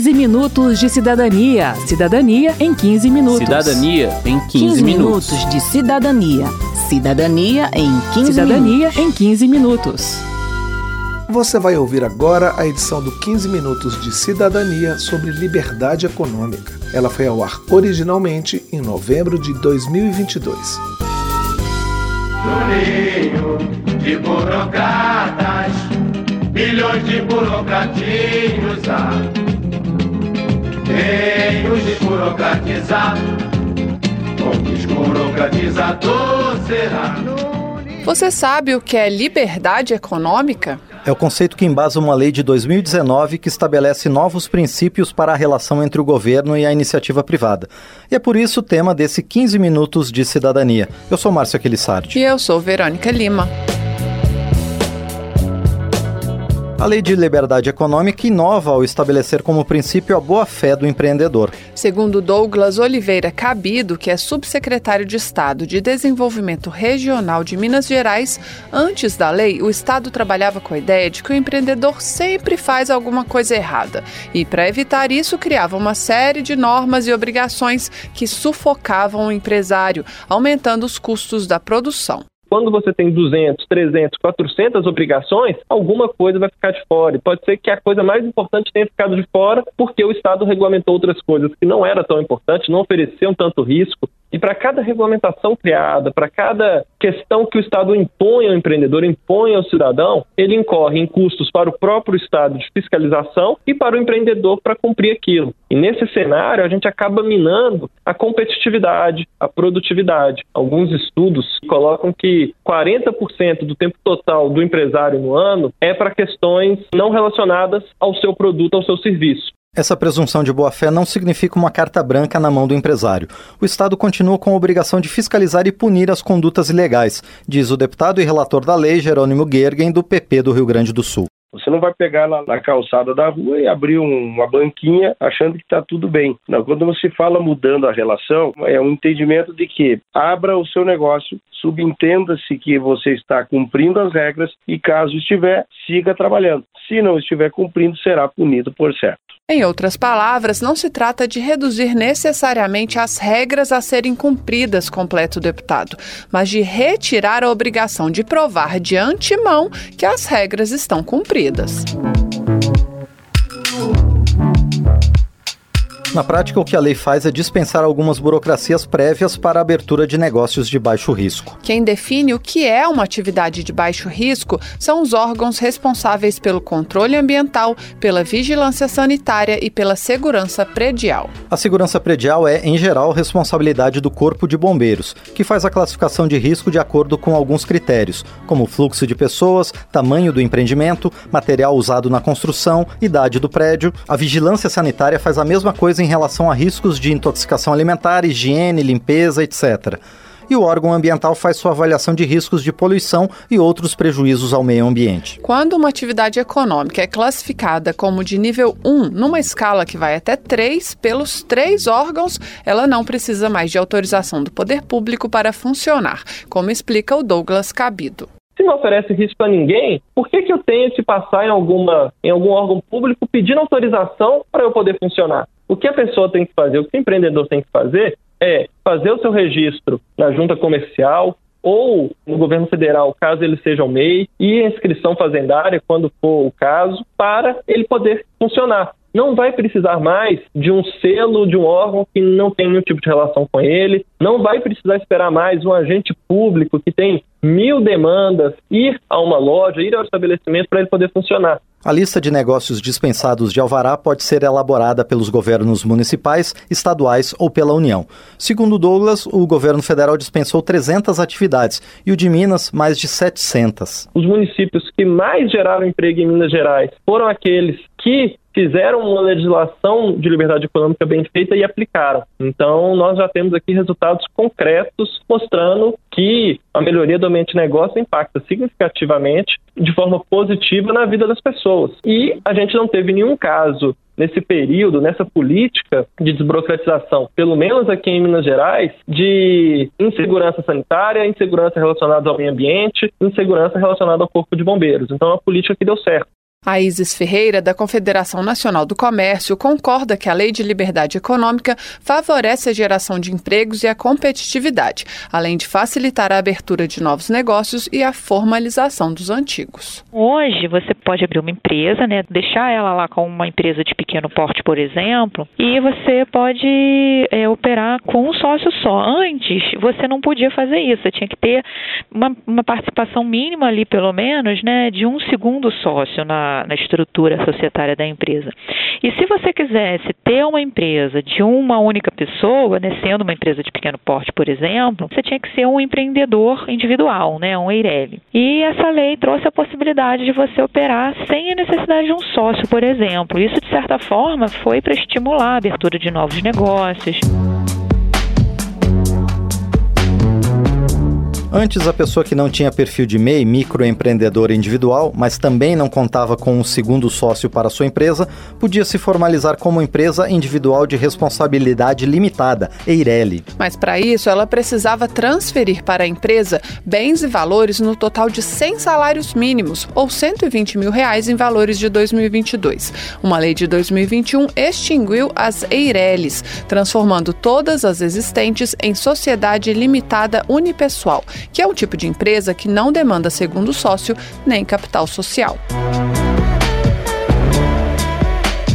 15 minutos de cidadania. Cidadania em 15 minutos. Cidadania em 15, 15 minutos. minutos de cidadania. Cidadania em 15 Cidadania minutos. em 15 minutos. Você vai ouvir agora a edição do 15 Minutos de Cidadania sobre Liberdade Econômica. Ela foi ao ar originalmente em novembro de 2022. Juninho de burocratas, milhões de burocratinhos há. Quem os desburocratizar, com desburocratizador será. Você sabe o que é liberdade econômica? É o conceito que embasa uma lei de 2019 que estabelece novos princípios para a relação entre o governo e a iniciativa privada. E é por isso o tema desse 15 minutos de cidadania. Eu sou Márcio Aquilissardi. E eu sou Verônica Lima. A Lei de Liberdade Econômica inova ao estabelecer como princípio a boa-fé do empreendedor. Segundo Douglas Oliveira Cabido, que é subsecretário de Estado de Desenvolvimento Regional de Minas Gerais, antes da lei, o Estado trabalhava com a ideia de que o empreendedor sempre faz alguma coisa errada. E, para evitar isso, criava uma série de normas e obrigações que sufocavam o empresário, aumentando os custos da produção. Quando você tem 200, 300, 400 obrigações, alguma coisa vai ficar de fora. E pode ser que a coisa mais importante tenha ficado de fora porque o Estado regulamentou outras coisas que não era tão importante, não ofereciam tanto risco. E para cada regulamentação criada, para cada questão que o Estado impõe ao empreendedor, impõe ao cidadão, ele incorre em custos para o próprio Estado de fiscalização e para o empreendedor para cumprir aquilo. E nesse cenário, a gente acaba minando a competitividade, a produtividade. Alguns estudos colocam que 40% do tempo total do empresário no ano é para questões não relacionadas ao seu produto, ao seu serviço. Essa presunção de boa-fé não significa uma carta branca na mão do empresário. O Estado continua com a obrigação de fiscalizar e punir as condutas ilegais, diz o deputado e relator da lei, Jerônimo Gergen, do PP do Rio Grande do Sul. Você não vai pegar lá na calçada da rua e abrir um, uma banquinha achando que está tudo bem. Não, quando você fala mudando a relação, é um entendimento de que abra o seu negócio, subentenda-se que você está cumprindo as regras e, caso estiver, siga trabalhando. Se não estiver cumprindo, será punido por certo. Em outras palavras, não se trata de reduzir necessariamente as regras a serem cumpridas, completa o deputado, mas de retirar a obrigação de provar de antemão que as regras estão cumpridas. Na prática, o que a lei faz é dispensar algumas burocracias prévias para a abertura de negócios de baixo risco. Quem define o que é uma atividade de baixo risco são os órgãos responsáveis pelo controle ambiental, pela vigilância sanitária e pela segurança predial. A segurança predial é, em geral, responsabilidade do Corpo de Bombeiros, que faz a classificação de risco de acordo com alguns critérios, como fluxo de pessoas, tamanho do empreendimento, material usado na construção, idade do prédio. A vigilância sanitária faz a mesma coisa em relação a riscos de intoxicação alimentar, higiene, limpeza, etc. E o órgão ambiental faz sua avaliação de riscos de poluição e outros prejuízos ao meio ambiente. Quando uma atividade econômica é classificada como de nível 1, numa escala que vai até 3, pelos três órgãos, ela não precisa mais de autorização do poder público para funcionar, como explica o Douglas Cabido se não oferece risco a ninguém, por que, que eu tenho que passar em, alguma, em algum órgão público pedindo autorização para eu poder funcionar? O que a pessoa tem que fazer, o que o empreendedor tem que fazer é fazer o seu registro na junta comercial ou no governo federal, caso ele seja o MEI, e a inscrição fazendária, quando for o caso, para ele poder funcionar não vai precisar mais de um selo de um órgão que não tem nenhum tipo de relação com ele, não vai precisar esperar mais um agente público que tem mil demandas ir a uma loja, ir ao estabelecimento para ele poder funcionar. A lista de negócios dispensados de alvará pode ser elaborada pelos governos municipais, estaduais ou pela União. Segundo Douglas, o governo federal dispensou 300 atividades e o de Minas mais de 700. Os municípios que mais geraram emprego em Minas Gerais foram aqueles que fizeram uma legislação de liberdade econômica bem feita e aplicaram. Então, nós já temos aqui resultados concretos mostrando que a melhoria do ambiente de negócio impacta significativamente, de forma positiva, na vida das pessoas. E a gente não teve nenhum caso nesse período, nessa política de desburocratização, pelo menos aqui em Minas Gerais, de insegurança sanitária, insegurança relacionada ao meio ambiente, insegurança relacionada ao corpo de bombeiros. Então, é uma política que deu certo. A Isis Ferreira, da Confederação Nacional do Comércio, concorda que a Lei de Liberdade Econômica favorece a geração de empregos e a competitividade, além de facilitar a abertura de novos negócios e a formalização dos antigos. Hoje, você pode abrir uma empresa, né, deixar ela lá com uma empresa de pequeno porte, por exemplo, e você pode é, operar com um sócio só. Antes, você não podia fazer isso, você tinha que ter uma, uma participação mínima ali, pelo menos, né, de um segundo sócio na na, estrutura societária da empresa. E se você quisesse ter uma empresa de uma única pessoa, né, sendo uma empresa de pequeno porte, por exemplo, você tinha que ser um empreendedor individual, né, um EIRELI. E essa lei trouxe a possibilidade de você operar sem a necessidade de um sócio, por exemplo. Isso, de certa forma, foi para estimular a abertura de novos negócios. Antes, a pessoa que não tinha perfil de MEI, microempreendedor individual, mas também não contava com um segundo sócio para sua empresa, podia se formalizar como empresa individual de responsabilidade limitada, EIRELI. Mas para isso, ela precisava transferir para a empresa bens e valores no total de 100 salários mínimos, ou 120 mil reais em valores de 2022. Uma lei de 2021 extinguiu as EIRELIs, transformando todas as existentes em sociedade limitada unipessoal que é um tipo de empresa que não demanda segundo sócio nem capital social.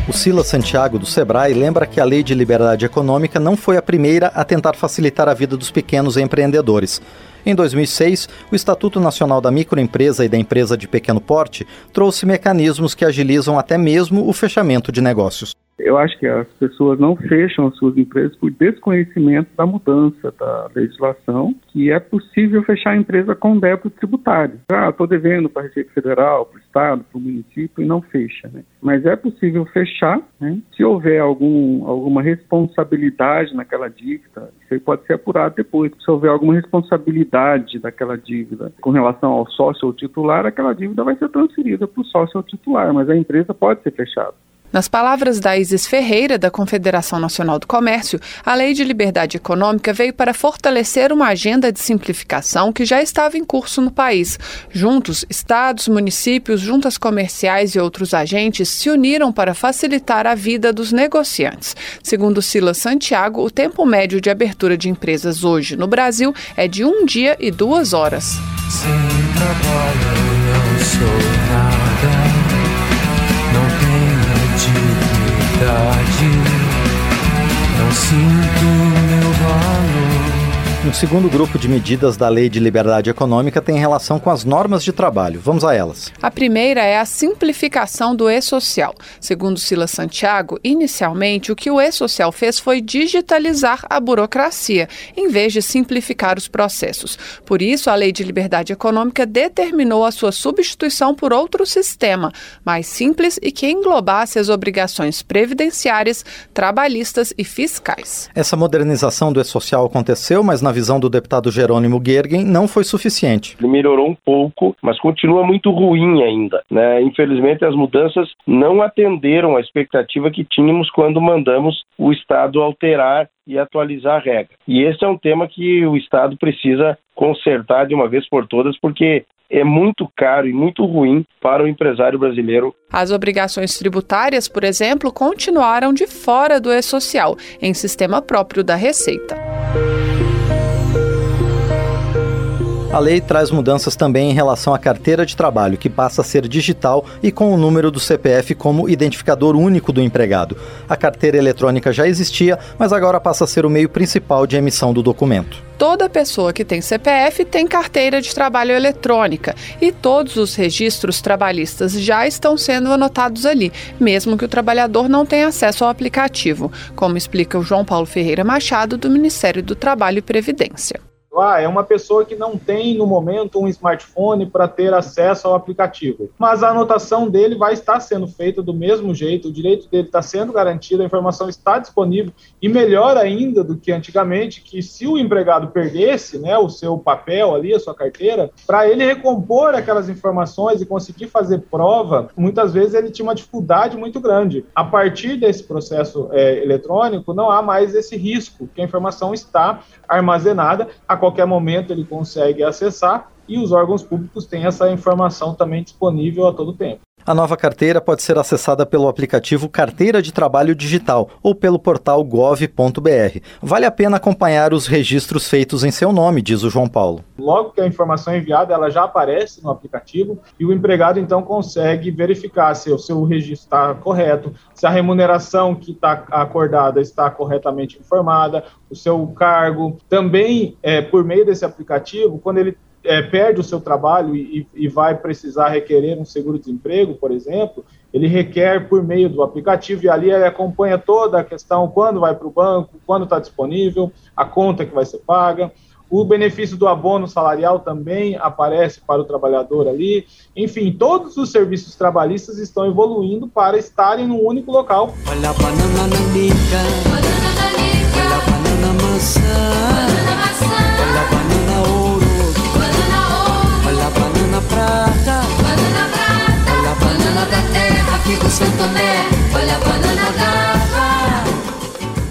O Silas Santiago, do Sebrae, lembra que a Lei de Liberdade Econômica não foi a primeira a tentar facilitar a vida dos pequenos empreendedores. Em 2006, o Estatuto Nacional da Microempresa e da Empresa de Pequeno Porte trouxe mecanismos que agilizam até mesmo o fechamento de negócios. Eu acho que as pessoas não fecham as suas empresas por desconhecimento da mudança da legislação, que é possível fechar a empresa com débito tributário. Ah, estou devendo para a Receita Federal, para o Estado, para o município e não fecha. Né? Mas é possível fechar né? se houver algum, alguma responsabilidade naquela dívida. Isso aí pode ser apurado depois. Se houver alguma responsabilidade daquela dívida com relação ao sócio ou titular, aquela dívida vai ser transferida para o sócio ou titular, mas a empresa pode ser fechada. Nas palavras da Isis Ferreira, da Confederação Nacional do Comércio, a Lei de Liberdade Econômica veio para fortalecer uma agenda de simplificação que já estava em curso no país. Juntos, estados, municípios, juntas comerciais e outros agentes se uniram para facilitar a vida dos negociantes. Segundo Silas Santiago, o tempo médio de abertura de empresas hoje no Brasil é de um dia e duas horas. Sem trabalho, não sou nada. Não sinto. Um segundo grupo de medidas da Lei de Liberdade Econômica tem relação com as normas de trabalho. Vamos a elas. A primeira é a simplificação do e-social. Segundo Silas Santiago, inicialmente o que o e-social fez foi digitalizar a burocracia, em vez de simplificar os processos. Por isso, a Lei de Liberdade Econômica determinou a sua substituição por outro sistema, mais simples e que englobasse as obrigações previdenciárias, trabalhistas e fiscais. Essa modernização do e-social aconteceu, mas na visão do deputado Jerônimo Gergen, não foi suficiente. Ele melhorou um pouco, mas continua muito ruim ainda. Né? Infelizmente, as mudanças não atenderam a expectativa que tínhamos quando mandamos o Estado alterar e atualizar a regra. E esse é um tema que o Estado precisa consertar de uma vez por todas, porque é muito caro e muito ruim para o empresário brasileiro. As obrigações tributárias, por exemplo, continuaram de fora do E-Social, em sistema próprio da Receita. A lei traz mudanças também em relação à carteira de trabalho, que passa a ser digital e com o número do CPF como identificador único do empregado. A carteira eletrônica já existia, mas agora passa a ser o meio principal de emissão do documento. Toda pessoa que tem CPF tem carteira de trabalho eletrônica e todos os registros trabalhistas já estão sendo anotados ali, mesmo que o trabalhador não tenha acesso ao aplicativo, como explica o João Paulo Ferreira Machado, do Ministério do Trabalho e Previdência. Ah, é uma pessoa que não tem no momento um smartphone para ter acesso ao aplicativo. Mas a anotação dele vai estar sendo feita do mesmo jeito, o direito dele está sendo garantido, a informação está disponível e melhor ainda do que antigamente, que se o empregado perdesse, né, o seu papel ali, a sua carteira, para ele recompor aquelas informações e conseguir fazer prova, muitas vezes ele tinha uma dificuldade muito grande. A partir desse processo é, eletrônico, não há mais esse risco, que a informação está armazenada, a qualquer momento ele consegue acessar e os órgãos públicos têm essa informação também disponível a todo tempo. A nova carteira pode ser acessada pelo aplicativo Carteira de Trabalho Digital ou pelo portal gov.br. Vale a pena acompanhar os registros feitos em seu nome, diz o João Paulo. Logo que a informação é enviada, ela já aparece no aplicativo e o empregado então consegue verificar se o seu registro está correto, se a remuneração que está acordada está corretamente informada, o seu cargo. Também, é, por meio desse aplicativo, quando ele é, perde o seu trabalho e, e vai precisar requerer um seguro-desemprego, por exemplo, ele requer por meio do aplicativo e ali ele acompanha toda a questão, quando vai para o banco, quando está disponível, a conta que vai ser paga. O benefício do abono salarial também aparece para o trabalhador ali. Enfim, todos os serviços trabalhistas estão evoluindo para estarem num único local. Olha a banana banana olha a banana maçã, banana aqui do Santo Tomé, olha a banana da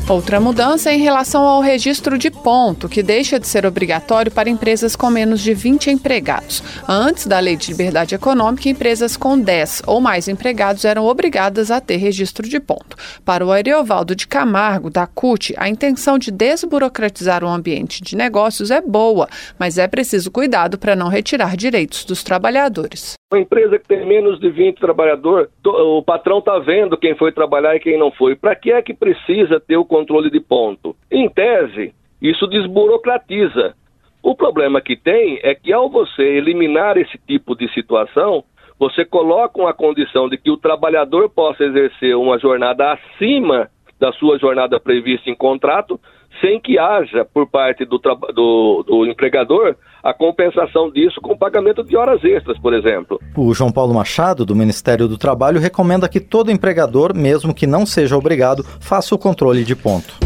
Outra mudança é em relação ao registro de ponto, que deixa de ser obrigatório para empresas com menos de 20 empregados. Antes da Lei de Liberdade Econômica, empresas com 10 ou mais empregados eram obrigadas a ter registro de ponto. Para o Ariovaldo de Camargo, da CUT, a intenção de desburocratizar o ambiente de negócios é boa, mas é preciso cuidado para não retirar direitos dos trabalhadores. Uma empresa que tem menos de 20 trabalhadores, o patrão está vendo quem foi trabalhar e quem não foi. Para que é que precisa ter o controle de ponto? Em tese, isso desburocratiza. O problema que tem é que ao você eliminar esse tipo de situação, você coloca uma condição de que o trabalhador possa exercer uma jornada acima da sua jornada prevista em contrato, sem que haja, por parte do, do, do, empregador, a compensação disso com pagamento de horas extras, por exemplo. O João Paulo Machado, do Ministério do Trabalho, recomenda que todo empregador, mesmo que não seja obrigado, faça o controle de ponto.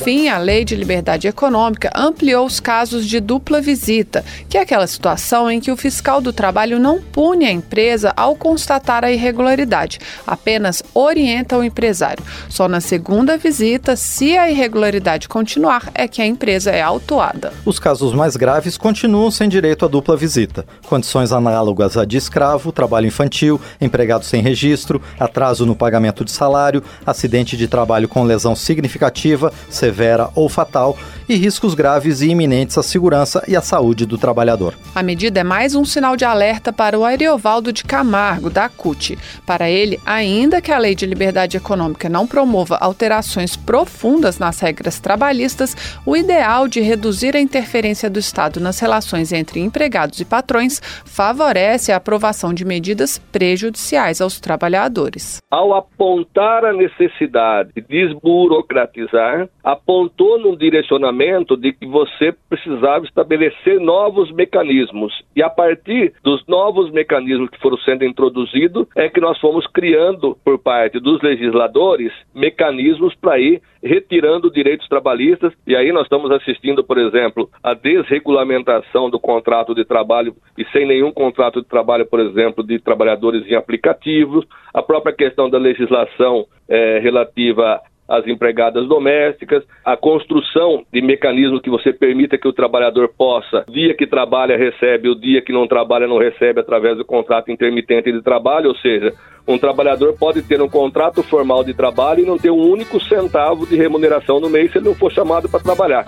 Fim, a Lei de Liberdade Econômica ampliou os casos de dupla visita, que é aquela situação em que o fiscal do trabalho não pune a empresa ao constatar a irregularidade, apenas orienta o empresário. Só na segunda visita, se a irregularidade continuar, é que a empresa é autuada. Os casos mais graves continuam sem direito à dupla visita. Condições análogas a de escravo, trabalho infantil, empregado sem registro, atraso no pagamento de salário, acidente de trabalho com lesão significativa, severa ou fatal e riscos graves e iminentes à segurança e à saúde do trabalhador. A medida é mais um sinal de alerta para o Ariovaldo de Camargo, da CUT. Para ele, ainda que a Lei de Liberdade Econômica não promova alterações profundas nas regras trabalhistas, o ideal de reduzir a interferência do Estado nas relações entre empregados e patrões favorece a aprovação de medidas prejudiciais aos trabalhadores. Ao apontar a necessidade de desburocratizar, apontou num direcionamento de que você precisava estabelecer novos mecanismos. E a partir dos novos mecanismos que foram sendo introduzidos, é que nós fomos criando, por parte dos legisladores, mecanismos para ir retirando direitos trabalhistas. E aí nós estamos assistindo, por exemplo, a desregulamentação do contrato de trabalho e sem nenhum contrato de trabalho, por exemplo, de trabalhadores em aplicativos, a própria questão da legislação é, relativa as empregadas domésticas, a construção de mecanismos que você permita que o trabalhador possa, dia que trabalha, recebe, o dia que não trabalha, não recebe através do contrato intermitente de trabalho, ou seja, um trabalhador pode ter um contrato formal de trabalho e não ter um único centavo de remuneração no mês se ele não for chamado para trabalhar.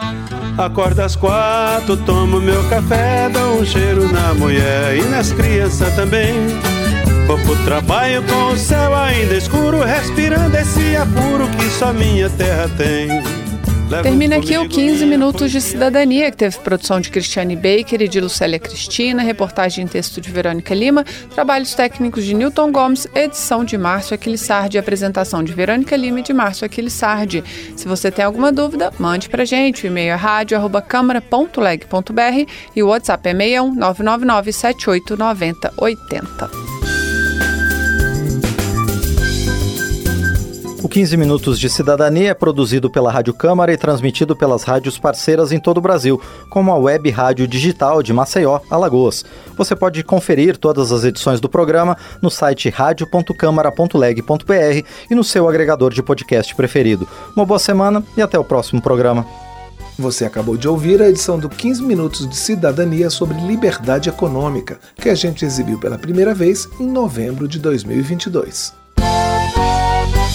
Acorda às quatro, tomo meu café, dá um cheiro na mulher e nas crianças também. Vou pro trabalho com o céu ainda escuro, respirando esse apuro que só minha terra tem. Termina aqui o 15 Minutos de Cidadania, que teve produção de Cristiane Baker e de Lucélia Cristina, reportagem em texto de Verônica Lima, trabalhos técnicos de Newton Gomes, edição de Márcio Aquilissardi, apresentação de Verônica Lima e de Márcio Aquilissardi. Se você tem alguma dúvida, mande pra gente. O e-mail é rádio.câmara.leg.br e o WhatsApp é 61 999 78 15 Minutos de Cidadania é produzido pela Rádio Câmara e transmitido pelas rádios parceiras em todo o Brasil, como a Web Rádio Digital de Maceió, Alagoas. Você pode conferir todas as edições do programa no site radio.câmara.leg.br e no seu agregador de podcast preferido. Uma boa semana e até o próximo programa. Você acabou de ouvir a edição do 15 Minutos de Cidadania sobre Liberdade Econômica, que a gente exibiu pela primeira vez em novembro de 2022.